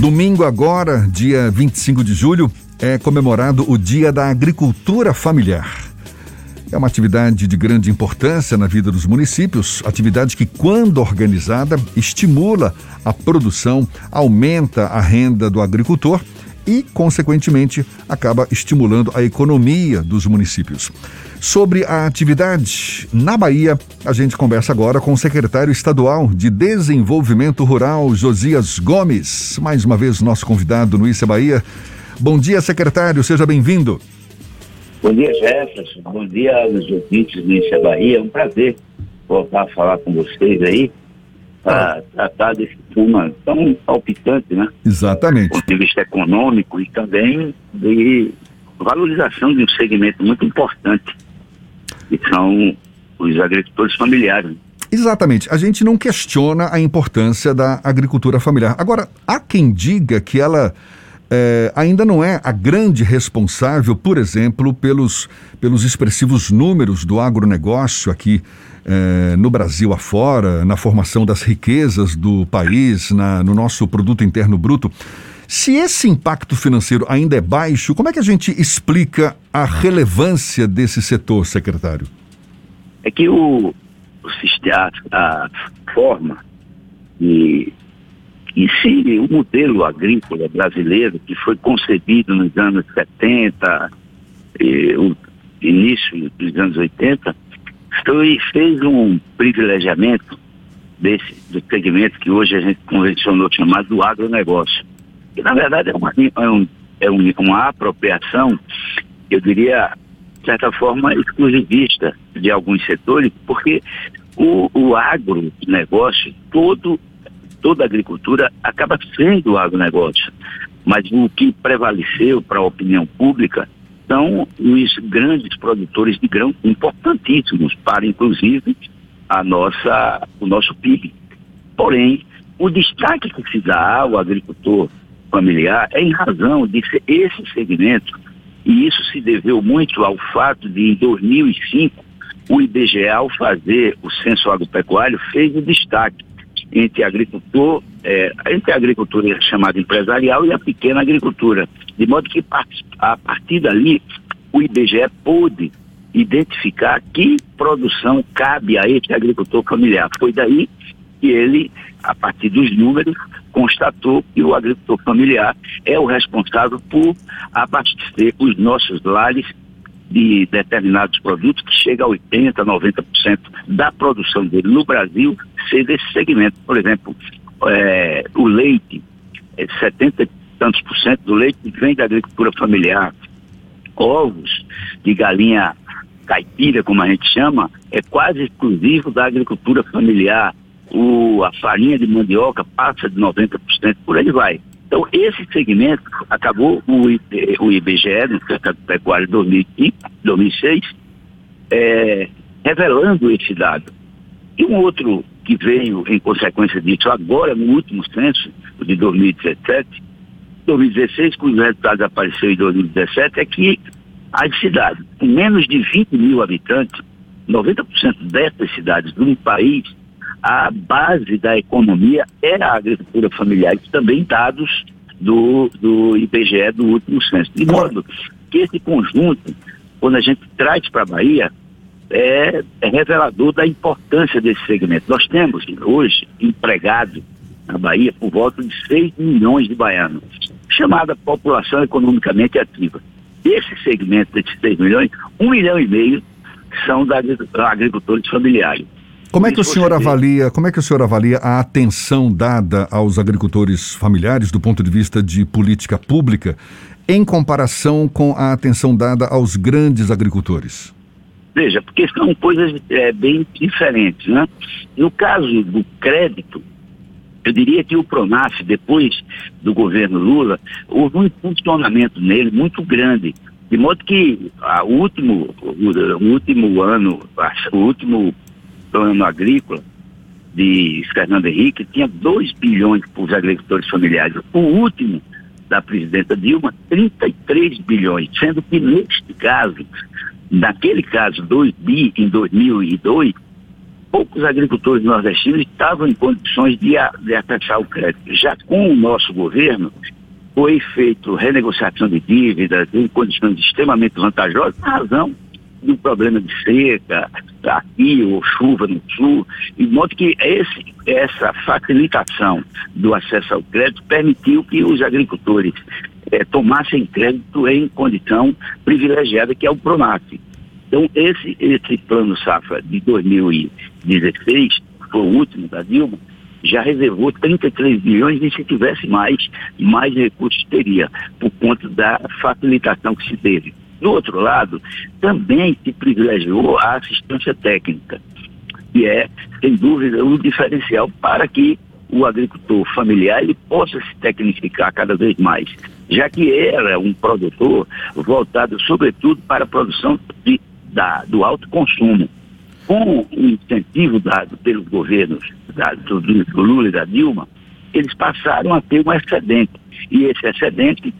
Domingo agora, dia 25 de julho, é comemorado o Dia da Agricultura Familiar. É uma atividade de grande importância na vida dos municípios, atividade que, quando organizada, estimula a produção, aumenta a renda do agricultor e, consequentemente, acaba estimulando a economia dos municípios. Sobre a atividade na Bahia, a gente conversa agora com o secretário estadual de Desenvolvimento Rural, Josias Gomes. Mais uma vez, nosso convidado no Issa Bahia. Bom dia, secretário, seja bem-vindo. Bom dia, Jefferson. Bom dia aos ouvintes do Issa Bahia. É um prazer voltar a falar com vocês aí para tratar desse tema tão palpitante, né? Exatamente. Do ponto de vista econômico e também de valorização de um segmento muito importante, que são os agricultores familiares. Exatamente. A gente não questiona a importância da agricultura familiar. Agora, há quem diga que ela é, ainda não é a grande responsável, por exemplo, pelos, pelos expressivos números do agronegócio aqui é, no Brasil afora, na formação das riquezas do país, na, no nosso produto interno bruto. Se esse impacto financeiro ainda é baixo, como é que a gente explica a relevância desse setor, secretário? É que o, o sistema, a forma e, e se o modelo agrícola brasileiro que foi concebido nos anos 70, e, o início dos anos 80, foi, fez um privilegiamento desse do segmento que hoje a gente convencionou chamar do agronegócio que na verdade é uma, é, um, é um, uma apropriação, eu diria, de certa forma, exclusivista de alguns setores, porque o, o agronegócio, todo, toda a agricultura acaba sendo agronegócio. Mas o que prevaleceu para a opinião pública são os grandes produtores de grão importantíssimos para, inclusive, a nossa, o nosso PIB. Porém, o destaque que se dá ao agricultor familiar é em razão de esse segmento, e isso se deveu muito ao fato de, em 2005, o IBGE, ao fazer o censo agropecuário, fez o destaque entre agricultor, é, entre a agricultura chamada empresarial e a pequena agricultura. De modo que, a partir dali, o IBGE pôde identificar que produção cabe a esse agricultor familiar. Foi daí que ele, a partir dos números, constatou que o agricultor familiar é o responsável por abastecer os nossos lares de determinados produtos que chega a 80%, 90% da produção dele no Brasil ser desse segmento. Por exemplo, é, o leite, é 70 e tantos por cento do leite vem da agricultura familiar. Ovos de galinha caipira, como a gente chama, é quase exclusivo da agricultura familiar o, a farinha de mandioca passa de 90%, por aí vai. Então, esse segmento acabou o, o IBGE, no Mercado Pecuário 2005, 2006, é, revelando esse dado. E um outro que veio em consequência disso agora, no último censo, de 2017, 2016, quando os resultados apareceram em 2017, é que as cidades com menos de 20 mil habitantes, 90% dessas cidades do país a base da economia é a agricultura familiar, e também dados do, do IBGE do último censo. De modo que esse conjunto, quando a gente traz para a Bahia, é, é, revelador da importância desse segmento. Nós temos hoje empregados na Bahia por volta de 6 milhões de baianos, chamada população economicamente ativa. Esse segmento desses 6 milhões, 1 milhão e meio são da agricultores familiares. Como é que o senhor avalia, como é que o senhor avalia a atenção dada aos agricultores familiares do ponto de vista de política pública em comparação com a atenção dada aos grandes agricultores? Veja, porque são coisas é, bem diferentes, né? No caso do crédito, eu diria que o Pronaf, depois do governo Lula, houve um funcionamento nele muito grande. De modo que a último, o, último ano, o último plano agrícola de Fernando Henrique tinha 2 bilhões para os agricultores familiares. O último, da presidenta Dilma, 33 bilhões, sendo que neste caso, naquele caso, 2 bi em 2002, poucos agricultores nordestinos estavam em condições de, de acessar o crédito. Já com o nosso governo, foi feito renegociação de dívidas em condições extremamente vantajosas, por razão do problema de seca aqui ou chuva no sul, de modo que esse, essa facilitação do acesso ao crédito permitiu que os agricultores eh, tomassem crédito em condição privilegiada, que é o Pronaf. Então, esse, esse plano safra de 2016, foi o último da Dilma, já reservou 33 bilhões e se tivesse mais, mais recursos teria, por conta da facilitação que se teve. Do outro lado, também se privilegiou a assistência técnica, que é, sem dúvida, o um diferencial para que o agricultor familiar ele possa se tecnificar cada vez mais, já que era um produtor voltado sobretudo para a produção de, da, do alto consumo com o incentivo dado pelos governos do, do Lula e da Dilma, eles passaram a ter um excedente. E esse excedente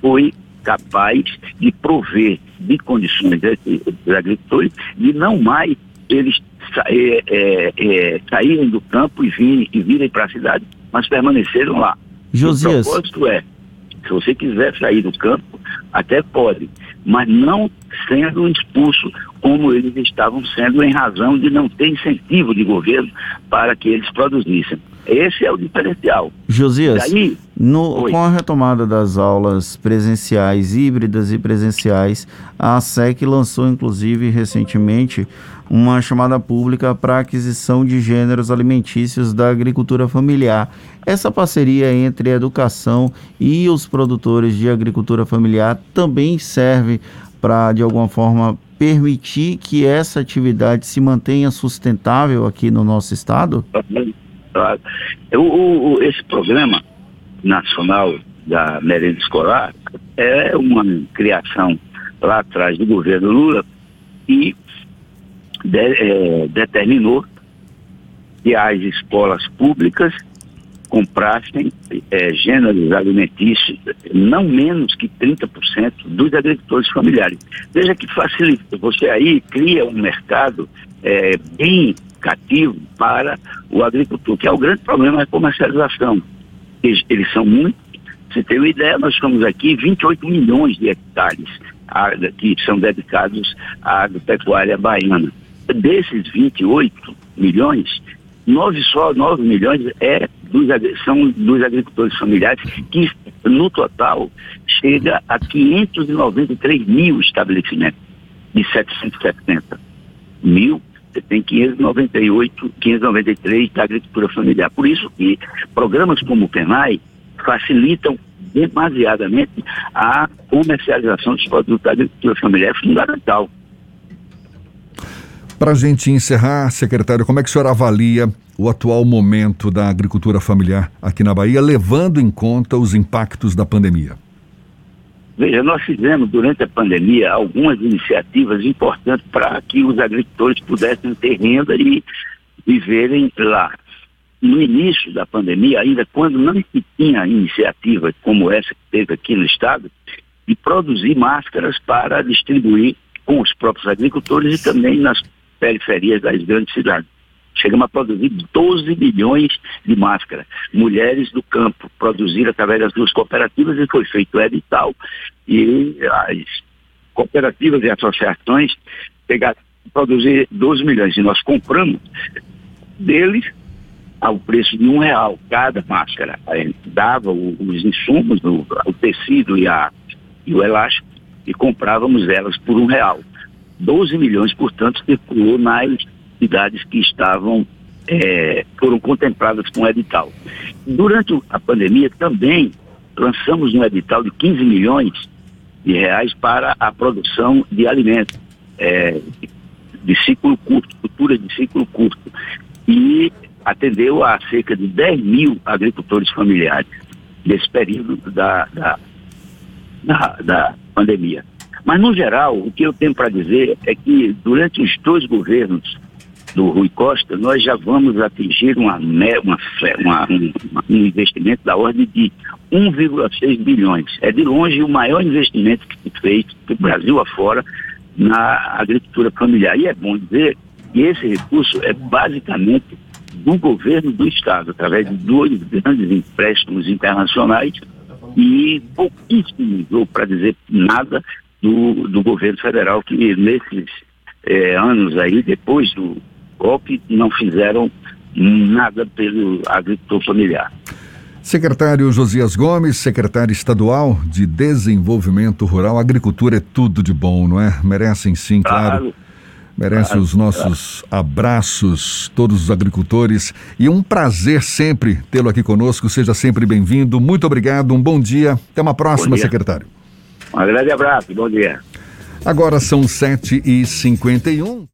foi capaz de prover de condições dos agricultores de não mais eles é, é, é, saírem do campo e virem, e virem para a cidade, mas permaneceram lá. Josias. O propósito é, se você quiser sair do campo, até pode, mas não sendo expulso como eles estavam sendo em razão de não ter incentivo de governo para que eles produzissem. Esse é o diferencial. Josias, Daí, no, com a retomada das aulas presenciais, híbridas e presenciais, a SEC lançou inclusive recentemente uma chamada pública para aquisição de gêneros alimentícios da agricultura familiar. Essa parceria entre a educação e os produtores de agricultura familiar também serve para, de alguma forma, permitir que essa atividade se mantenha sustentável aqui no nosso estado? O, o, esse programa nacional da merenda escolar é uma criação lá atrás do governo Lula e de, é, determinou que as escolas públicas comprassem é, gêneros alimentícios não menos que 30% dos agricultores familiares. Veja que facilita. Você aí cria um mercado é, bem cativo para o agricultor, que é o grande problema da comercialização. Eles, eles são muitos. Você tem uma ideia, nós estamos aqui 28 milhões de hectares que são dedicados à agropecuária baiana. Desses 28 milhões, 9 só, 9 milhões é dos, são dos agricultores familiares, que no total chega a 593 mil estabelecimentos, de 770 mil, você tem 598, 593 da agricultura familiar. Por isso que programas como o PENAI facilitam demasiadamente a comercialização dos produtos da agricultura familiar, é fundamental. Para a gente encerrar, secretário, como é que o senhor avalia o atual momento da agricultura familiar aqui na Bahia, levando em conta os impactos da pandemia? Veja, nós fizemos durante a pandemia algumas iniciativas importantes para que os agricultores pudessem ter renda e viverem lá. No início da pandemia, ainda quando não se tinha iniciativa como essa que teve aqui no estado, de produzir máscaras para distribuir com os próprios agricultores e também nas periferias das grandes cidades. Chegamos a produzir 12 milhões de máscaras. Mulheres do campo produziram através das duas cooperativas e foi feito o edital. E as cooperativas e associações pegaram, produzir 12 milhões. E nós compramos deles ao preço de um real cada máscara. Aí dava o, os insumos, o tecido e, a, e o elástico e comprávamos elas por um real. 12 milhões, portanto, circulou nas cidades que estavam, é, foram contempladas com o edital. Durante a pandemia também lançamos um edital de 15 milhões de reais para a produção de alimentos é, de ciclo curto, cultura de ciclo curto. E atendeu a cerca de 10 mil agricultores familiares nesse período da, da, da, da pandemia. Mas, no geral, o que eu tenho para dizer é que durante os dois governos do Rui Costa, nós já vamos atingir uma, uma, uma, um, investimento da ordem de 1,6 bilhões. É de longe o maior investimento que se fez do Brasil afora na agricultura familiar. E é bom dizer E esse recurso é basicamente do governo do Estado, através de dois grandes empréstimos internacionais e pouquíssimos, ou para dizer nada, do, do governo federal, que nesses é, anos aí, depois do golpe, não fizeram nada pelo agricultor familiar. Secretário Josias Gomes, secretário estadual de Desenvolvimento Rural, agricultura é tudo de bom, não é? Merecem sim, claro. claro. Merecem claro, os nossos claro. abraços, todos os agricultores. E um prazer sempre tê-lo aqui conosco. Seja sempre bem-vindo. Muito obrigado, um bom dia. Até uma próxima, secretário. Um grande abraço, bom dia. Agora são 7h51.